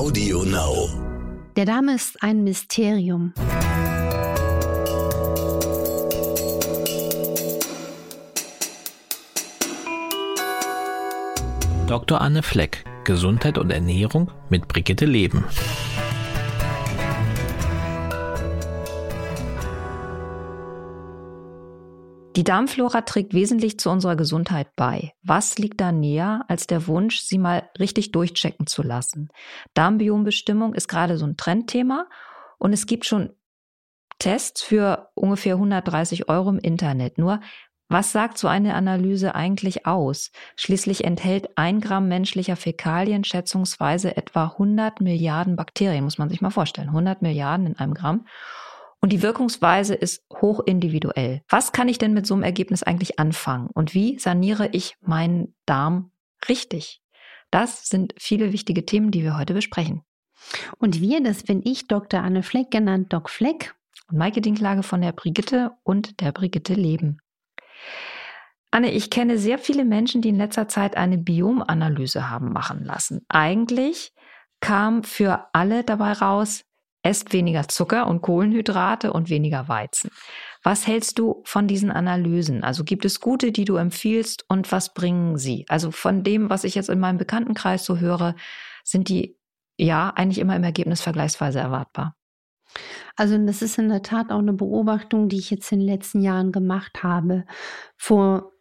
Audio Now. Der Darm ist ein Mysterium. Dr. Anne Fleck, Gesundheit und Ernährung mit Brigitte Leben. Die Darmflora trägt wesentlich zu unserer Gesundheit bei. Was liegt da näher als der Wunsch, sie mal richtig durchchecken zu lassen? Darmbiombestimmung ist gerade so ein Trendthema und es gibt schon Tests für ungefähr 130 Euro im Internet. Nur, was sagt so eine Analyse eigentlich aus? Schließlich enthält ein Gramm menschlicher Fäkalien schätzungsweise etwa 100 Milliarden Bakterien, muss man sich mal vorstellen. 100 Milliarden in einem Gramm. Und die Wirkungsweise ist hoch individuell. Was kann ich denn mit so einem Ergebnis eigentlich anfangen? Und wie saniere ich meinen Darm richtig? Das sind viele wichtige Themen, die wir heute besprechen. Und wir, das bin ich, Dr. Anne Fleck, genannt Doc Fleck. Und Maike Dinklage von der Brigitte und der Brigitte Leben. Anne, ich kenne sehr viele Menschen, die in letzter Zeit eine Biomanalyse haben machen lassen. Eigentlich kam für alle dabei raus, esst weniger Zucker und Kohlenhydrate und weniger Weizen. Was hältst du von diesen Analysen? Also gibt es gute, die du empfiehlst und was bringen sie? Also von dem, was ich jetzt in meinem Bekanntenkreis so höre, sind die ja eigentlich immer im Ergebnis vergleichsweise erwartbar. Also das ist in der Tat auch eine Beobachtung, die ich jetzt in den letzten Jahren gemacht habe. Vor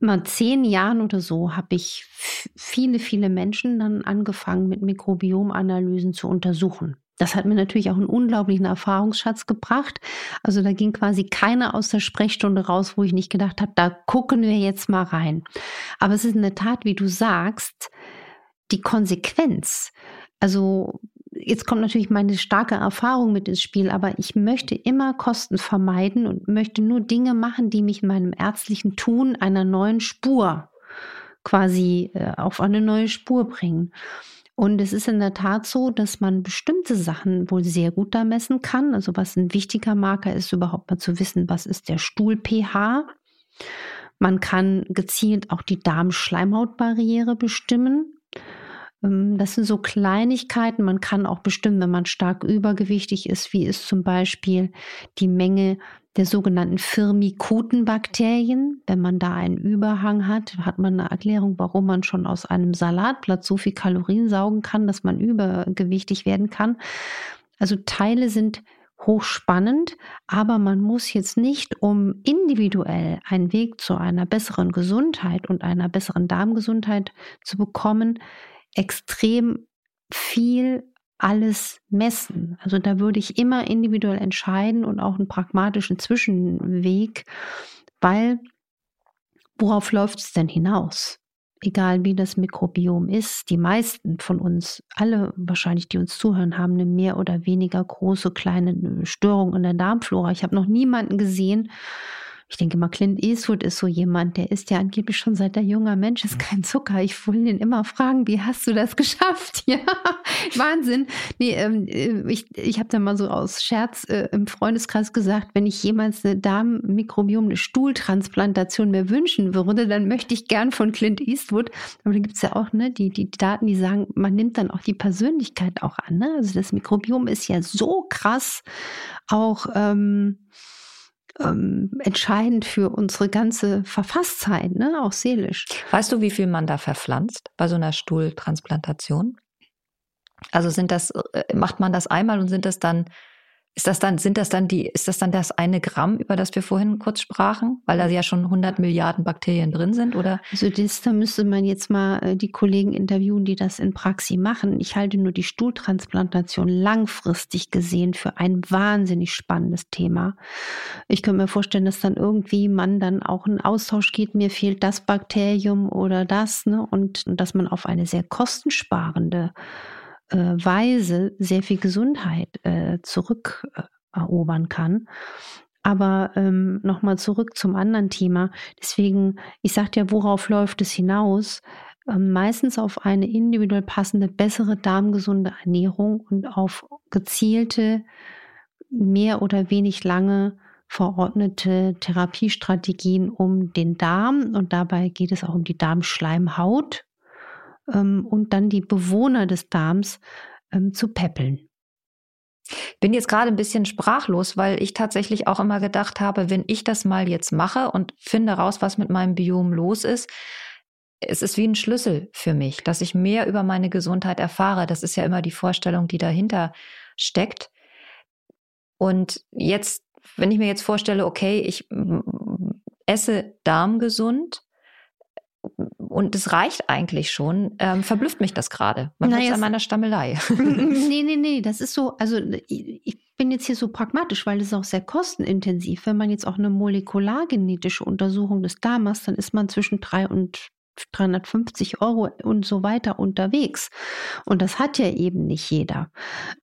mal zehn Jahren oder so habe ich viele, viele Menschen dann angefangen, mit Mikrobiomanalysen zu untersuchen. Das hat mir natürlich auch einen unglaublichen Erfahrungsschatz gebracht. Also da ging quasi keiner aus der Sprechstunde raus, wo ich nicht gedacht habe, da gucken wir jetzt mal rein. Aber es ist in der Tat, wie du sagst, die Konsequenz. Also jetzt kommt natürlich meine starke Erfahrung mit ins Spiel, aber ich möchte immer Kosten vermeiden und möchte nur Dinge machen, die mich in meinem ärztlichen Tun einer neuen Spur quasi äh, auf eine neue Spur bringen. Und es ist in der Tat so, dass man bestimmte Sachen wohl sehr gut da messen kann. Also was ein wichtiger Marker ist, überhaupt mal zu wissen, was ist der Stuhl-pH. Man kann gezielt auch die Darmschleimhautbarriere bestimmen. Ähm, das sind so Kleinigkeiten. Man kann auch bestimmen, wenn man stark übergewichtig ist, wie ist zum Beispiel die Menge der sogenannten Firmikutenbakterien. Wenn man da einen Überhang hat, hat man eine Erklärung, warum man schon aus einem Salatblatt so viel Kalorien saugen kann, dass man übergewichtig werden kann. Also Teile sind hochspannend, aber man muss jetzt nicht, um individuell einen Weg zu einer besseren Gesundheit und einer besseren Darmgesundheit zu bekommen, extrem viel alles messen. Also da würde ich immer individuell entscheiden und auch einen pragmatischen Zwischenweg, weil worauf läuft es denn hinaus? Egal wie das Mikrobiom ist, die meisten von uns, alle wahrscheinlich, die uns zuhören, haben eine mehr oder weniger große kleine Störung in der Darmflora. Ich habe noch niemanden gesehen, ich denke mal, Clint Eastwood ist so jemand, der ist ja angeblich schon seit er junger Mensch ist kein Zucker. Ich wollte ihn immer fragen, wie hast du das geschafft? Ja, Wahnsinn. Nee, ähm, äh, ich, ich habe da mal so aus Scherz äh, im Freundeskreis gesagt, wenn ich jemals eine Darmmikrobiom, eine Stuhltransplantation mir wünschen würde, dann möchte ich gern von Clint Eastwood. Aber da gibt es ja auch ne, die, die Daten, die sagen, man nimmt dann auch die Persönlichkeit auch an. Ne? Also das Mikrobiom ist ja so krass auch. Ähm, ähm, entscheidend für unsere ganze Verfasstheit, ne? auch seelisch. Weißt du, wie viel man da verpflanzt bei so einer Stuhltransplantation? Also sind das, äh, macht man das einmal und sind das dann ist das dann, sind das dann die, ist das dann das eine Gramm, über das wir vorhin kurz sprachen? Weil da ja schon 100 Milliarden Bakterien drin sind, oder? Also das, da müsste man jetzt mal äh, die Kollegen interviewen, die das in Praxis machen. Ich halte nur die Stuhltransplantation langfristig gesehen für ein wahnsinnig spannendes Thema. Ich könnte mir vorstellen, dass dann irgendwie man dann auch einen Austausch geht, mir fehlt das Bakterium oder das, ne? Und, dass man auf eine sehr kostensparende äh, Weise sehr viel Gesundheit äh, zurückerobern kann. Aber ähm, nochmal zurück zum anderen Thema. Deswegen, ich sagte ja, worauf läuft es hinaus? Ähm, meistens auf eine individuell passende, bessere darmgesunde Ernährung und auf gezielte, mehr oder wenig lange verordnete Therapiestrategien um den Darm. Und dabei geht es auch um die Darmschleimhaut und dann die Bewohner des Darms ähm, zu peppeln. Bin jetzt gerade ein bisschen sprachlos, weil ich tatsächlich auch immer gedacht habe, wenn ich das mal jetzt mache und finde raus, was mit meinem Biom los ist, es ist wie ein Schlüssel für mich, dass ich mehr über meine Gesundheit erfahre. Das ist ja immer die Vorstellung, die dahinter steckt. Und jetzt, wenn ich mir jetzt vorstelle, okay, ich esse darmgesund, und es reicht eigentlich schon, ähm, verblüfft mich das gerade. Man naja, an meiner Stammelei. nee, nee, nee, das ist so, also ich bin jetzt hier so pragmatisch, weil es ist auch sehr kostenintensiv. Wenn man jetzt auch eine molekulargenetische Untersuchung des Darmes, dann ist man zwischen drei und 350 Euro und so weiter unterwegs. Und das hat ja eben nicht jeder.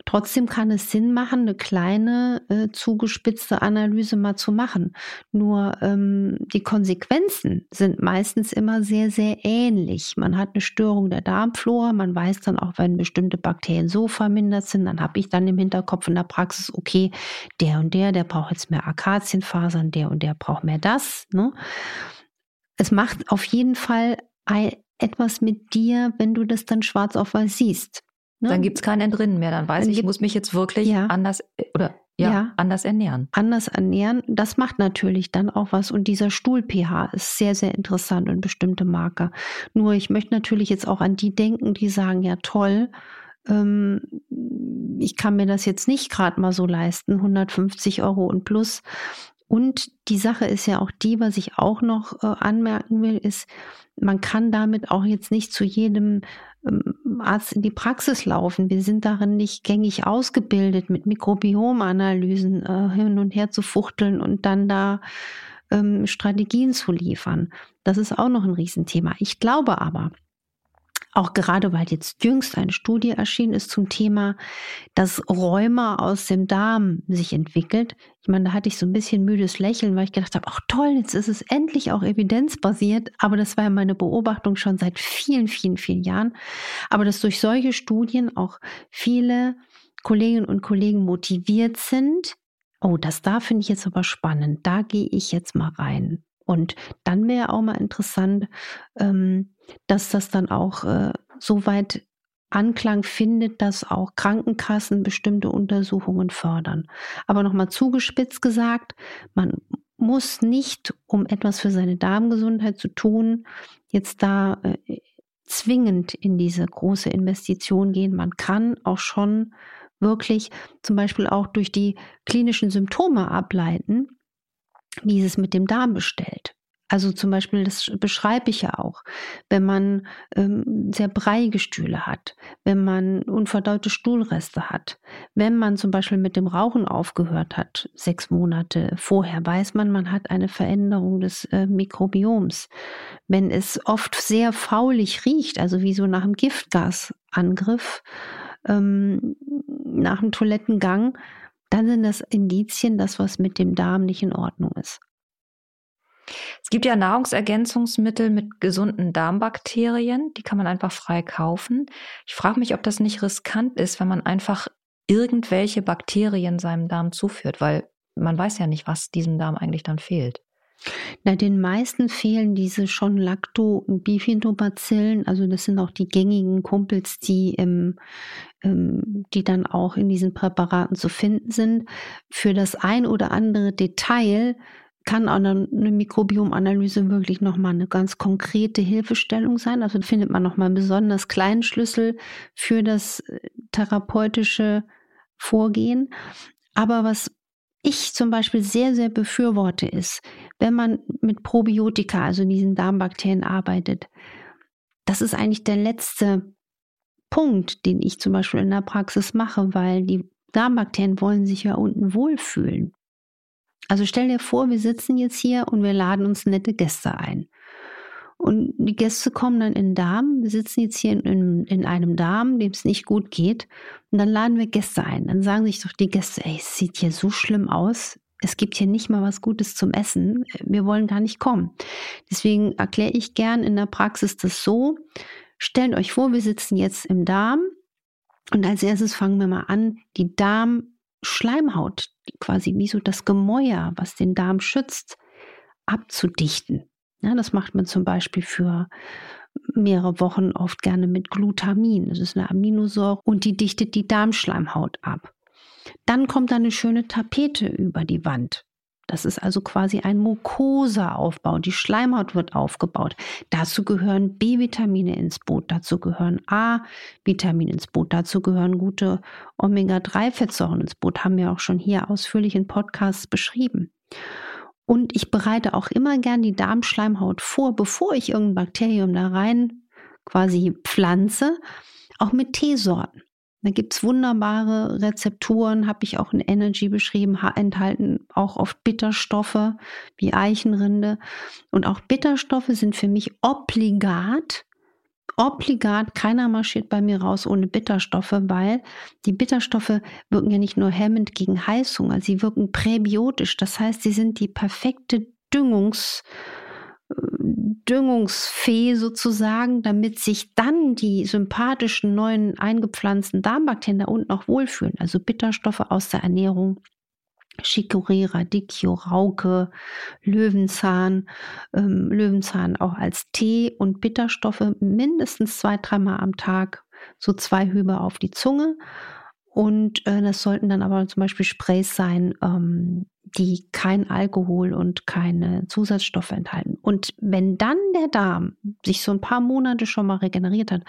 Trotzdem kann es Sinn machen, eine kleine, äh, zugespitzte Analyse mal zu machen. Nur ähm, die Konsequenzen sind meistens immer sehr, sehr ähnlich. Man hat eine Störung der Darmflora, man weiß dann auch, wenn bestimmte Bakterien so vermindert sind, dann habe ich dann im Hinterkopf in der Praxis, okay, der und der, der braucht jetzt mehr Akazienfasern, der und der braucht mehr das. Ne? Es macht auf jeden Fall etwas mit dir, wenn du das dann schwarz auf weiß siehst. Ne? Dann gibt es kein Entrinnen mehr. Dann weiß dann ich, ich muss mich jetzt wirklich ja. anders äh, oder ja, ja, anders ernähren. Anders ernähren, das macht natürlich dann auch was. Und dieser Stuhl-pH ist sehr, sehr interessant und bestimmte Marker. Nur ich möchte natürlich jetzt auch an die denken, die sagen, ja toll, ähm, ich kann mir das jetzt nicht gerade mal so leisten, 150 Euro und plus. Und die Sache ist ja auch die, was ich auch noch äh, anmerken will, ist, man kann damit auch jetzt nicht zu jedem ähm, Arzt in die Praxis laufen. Wir sind darin nicht gängig ausgebildet, mit Mikrobiomanalysen äh, hin und her zu fuchteln und dann da ähm, Strategien zu liefern. Das ist auch noch ein Riesenthema. Ich glaube aber, auch gerade weil jetzt jüngst eine Studie erschienen ist zum Thema, dass Rheuma aus dem Darm sich entwickelt. Ich meine, da hatte ich so ein bisschen müdes Lächeln, weil ich gedacht habe, ach toll, jetzt ist es endlich auch evidenzbasiert. Aber das war ja meine Beobachtung schon seit vielen, vielen, vielen Jahren. Aber dass durch solche Studien auch viele Kolleginnen und Kollegen motiviert sind, oh, das da finde ich jetzt aber spannend, da gehe ich jetzt mal rein. Und dann wäre auch mal interessant, ähm, dass das dann auch äh, so weit Anklang findet, dass auch Krankenkassen bestimmte Untersuchungen fördern. Aber nochmal zugespitzt gesagt, man muss nicht, um etwas für seine Darmgesundheit zu tun, jetzt da äh, zwingend in diese große Investition gehen. Man kann auch schon wirklich zum Beispiel auch durch die klinischen Symptome ableiten, wie es mit dem Darm bestellt. Also zum Beispiel, das beschreibe ich ja auch, wenn man ähm, sehr breiige Stühle hat, wenn man unverdaute Stuhlreste hat, wenn man zum Beispiel mit dem Rauchen aufgehört hat, sechs Monate vorher, weiß man, man hat eine Veränderung des äh, Mikrobioms. Wenn es oft sehr faulig riecht, also wie so nach einem Giftgasangriff, ähm, nach einem Toilettengang, dann sind das Indizien, dass was mit dem Darm nicht in Ordnung ist. Es gibt ja Nahrungsergänzungsmittel mit gesunden Darmbakterien, die kann man einfach frei kaufen. Ich frage mich, ob das nicht riskant ist, wenn man einfach irgendwelche Bakterien seinem Darm zuführt, weil man weiß ja nicht, was diesem Darm eigentlich dann fehlt. Na, den meisten fehlen diese schon Lacto- und Bifidobacillen. Also das sind auch die gängigen Kumpels, die, ähm, ähm, die dann auch in diesen Präparaten zu finden sind. Für das ein oder andere Detail kann eine, Mikrobiomanalyse wirklich nochmal eine ganz konkrete Hilfestellung sein. Also findet man nochmal einen besonders kleinen Schlüssel für das äh, therapeutische Vorgehen. Aber was ich zum Beispiel sehr, sehr befürworte, ist, wenn man mit Probiotika, also diesen Darmbakterien arbeitet, das ist eigentlich der letzte Punkt, den ich zum Beispiel in der Praxis mache, weil die Darmbakterien wollen sich ja unten wohlfühlen. Also stell dir vor, wir sitzen jetzt hier und wir laden uns nette Gäste ein. Und die Gäste kommen dann in den Darm. Wir sitzen jetzt hier in, in einem Darm, dem es nicht gut geht. Und dann laden wir Gäste ein. Dann sagen sich doch die Gäste, ey, es sieht hier so schlimm aus. Es gibt hier nicht mal was Gutes zum Essen. Wir wollen gar nicht kommen. Deswegen erkläre ich gern in der Praxis das so. Stellt euch vor, wir sitzen jetzt im Darm. Und als erstes fangen wir mal an, die Darm Schleimhaut, quasi wie so das Gemäuer, was den Darm schützt, abzudichten. Ja, das macht man zum Beispiel für mehrere Wochen oft gerne mit Glutamin. Das ist eine Aminosäure und die dichtet die Darmschleimhaut ab. Dann kommt eine schöne Tapete über die Wand. Das ist also quasi ein Mucosa-Aufbau. Die Schleimhaut wird aufgebaut. Dazu gehören B-Vitamine ins Boot, dazu gehören A-Vitamine ins Boot, dazu gehören gute Omega-3-Fettsäuren ins Boot. Haben wir auch schon hier ausführlich in Podcasts beschrieben. Und ich bereite auch immer gern die Darmschleimhaut vor, bevor ich irgendein Bakterium da rein quasi pflanze, auch mit Teesorten. Da gibt es wunderbare Rezepturen, habe ich auch in Energy beschrieben, enthalten auch oft Bitterstoffe wie Eichenrinde. Und auch Bitterstoffe sind für mich obligat, obligat, keiner marschiert bei mir raus ohne Bitterstoffe, weil die Bitterstoffe wirken ja nicht nur hemmend gegen Heißhunger, sie wirken präbiotisch. Das heißt, sie sind die perfekte Düngungs- Düngungsfee sozusagen, damit sich dann die sympathischen neuen eingepflanzten Darmbakterien da unten auch wohlfühlen. Also Bitterstoffe aus der Ernährung. Chicorée, Radicchio, Rauke, Löwenzahn, ähm, Löwenzahn auch als Tee und Bitterstoffe mindestens zwei, dreimal am Tag, so zwei Hübe auf die Zunge. Und äh, das sollten dann aber zum Beispiel Sprays sein, ähm, die kein Alkohol und keine Zusatzstoffe enthalten. Und wenn dann der Darm sich so ein paar Monate schon mal regeneriert hat,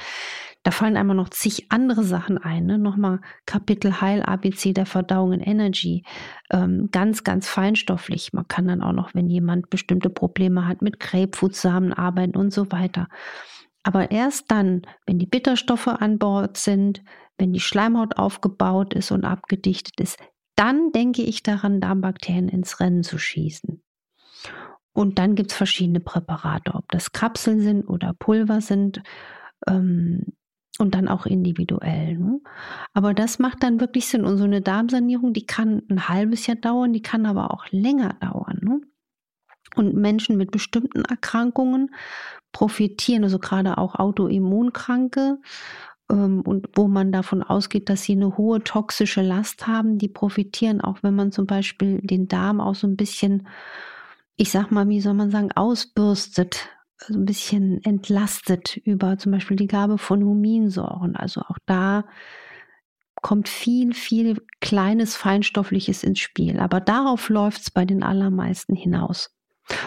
da fallen einmal noch zig andere Sachen ein. Ne? Nochmal Kapitel Heil ABC der Verdauung in Energy. Ähm, ganz, ganz feinstofflich. Man kann dann auch noch, wenn jemand bestimmte Probleme hat, mit Grapefruitsamen arbeiten und so weiter. Aber erst dann, wenn die Bitterstoffe an Bord sind, wenn die Schleimhaut aufgebaut ist und abgedichtet ist, dann denke ich daran, Darmbakterien ins Rennen zu schießen. Und dann gibt es verschiedene Präparate, ob das Kapseln sind oder Pulver sind ähm, und dann auch individuell. Ne? Aber das macht dann wirklich Sinn. Und so eine Darmsanierung, die kann ein halbes Jahr dauern, die kann aber auch länger dauern. Ne? Und Menschen mit bestimmten Erkrankungen profitieren, also gerade auch Autoimmunkranke und wo man davon ausgeht, dass sie eine hohe toxische Last haben, die profitieren auch, wenn man zum Beispiel den Darm auch so ein bisschen, ich sag mal, wie soll man sagen, ausbürstet, also ein bisschen entlastet über zum Beispiel die Gabe von Huminsäuren. Also auch da kommt viel, viel kleines Feinstoffliches ins Spiel. Aber darauf läuft es bei den allermeisten hinaus.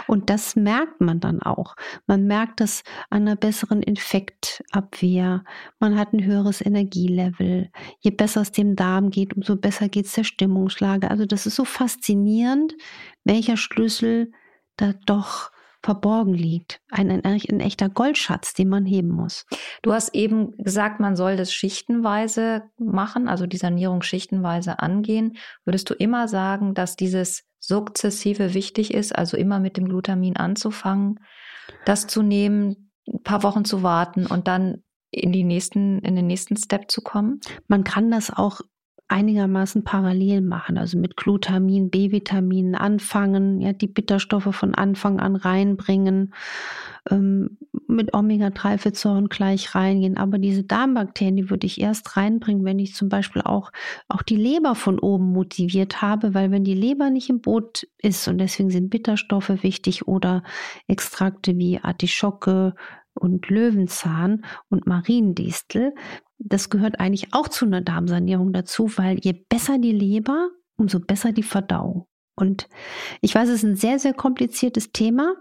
Und das merkt man dann auch. Man merkt das an einer besseren Infektabwehr. Man hat ein höheres Energielevel. Je besser es dem Darm geht, umso besser geht es der Stimmungslage. Also das ist so faszinierend, welcher Schlüssel da doch verborgen liegt. Ein, ein, ein, echter Goldschatz, den man heben muss. Du hast eben gesagt, man soll das schichtenweise machen, also die Sanierung schichtenweise angehen. Würdest du immer sagen, dass dieses sukzessive wichtig ist, also immer mit dem Glutamin anzufangen, das zu nehmen, ein paar Wochen zu warten und dann in die nächsten, in den nächsten Step zu kommen? Man kann das auch einigermaßen parallel machen, also mit Glutamin, B-Vitaminen anfangen, ja, die Bitterstoffe von Anfang an reinbringen, ähm, mit Omega-3-Fettsäuren gleich reingehen. Aber diese Darmbakterien, die würde ich erst reinbringen, wenn ich zum Beispiel auch, auch die Leber von oben motiviert habe, weil wenn die Leber nicht im Boot ist und deswegen sind Bitterstoffe wichtig oder Extrakte wie Artischocke, und Löwenzahn und Mariendistel, das gehört eigentlich auch zu einer Darmsanierung dazu, weil je besser die Leber, umso besser die Verdauung. Und ich weiß, es ist ein sehr, sehr kompliziertes Thema.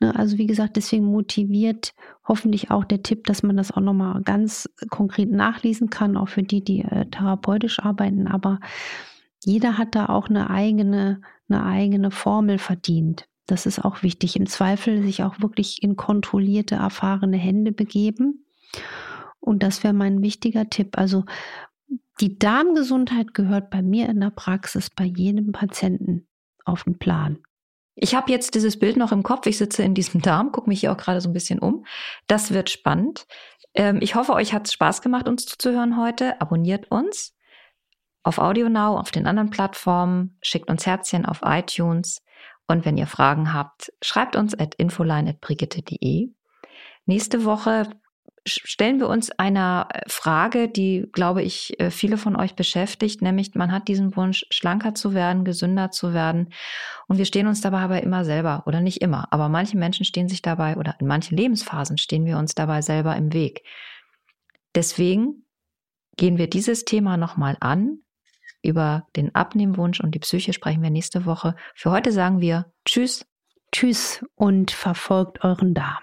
Ne? Also wie gesagt, deswegen motiviert hoffentlich auch der Tipp, dass man das auch nochmal ganz konkret nachlesen kann, auch für die, die äh, therapeutisch arbeiten. Aber jeder hat da auch eine eigene, eine eigene Formel verdient. Das ist auch wichtig. Im Zweifel sich auch wirklich in kontrollierte, erfahrene Hände begeben. Und das wäre mein wichtiger Tipp. Also die Darmgesundheit gehört bei mir in der Praxis bei jedem Patienten auf den Plan. Ich habe jetzt dieses Bild noch im Kopf. Ich sitze in diesem Darm, gucke mich hier auch gerade so ein bisschen um. Das wird spannend. Ähm, ich hoffe, euch hat es Spaß gemacht, uns zuzuhören heute. Abonniert uns auf AudioNow, auf den anderen Plattformen, schickt uns Herzchen auf iTunes. Und wenn ihr Fragen habt, schreibt uns at infoline.brigitte.de. Nächste Woche stellen wir uns einer äh, Frage, die, glaube ich, äh, viele von euch beschäftigt, nämlich man hat diesen Wunsch, schlanker zu werden, gesünder zu werden. Und wir stehen uns dabei aber immer selber, oder nicht immer, aber manche Menschen stehen sich dabei, oder in manchen Lebensphasen stehen wir uns dabei selber im Weg. Deswegen gehen wir dieses Thema nochmal an. Über den Abnehmwunsch und die Psyche sprechen wir nächste Woche. Für heute sagen wir Tschüss. Tschüss und verfolgt euren Darm.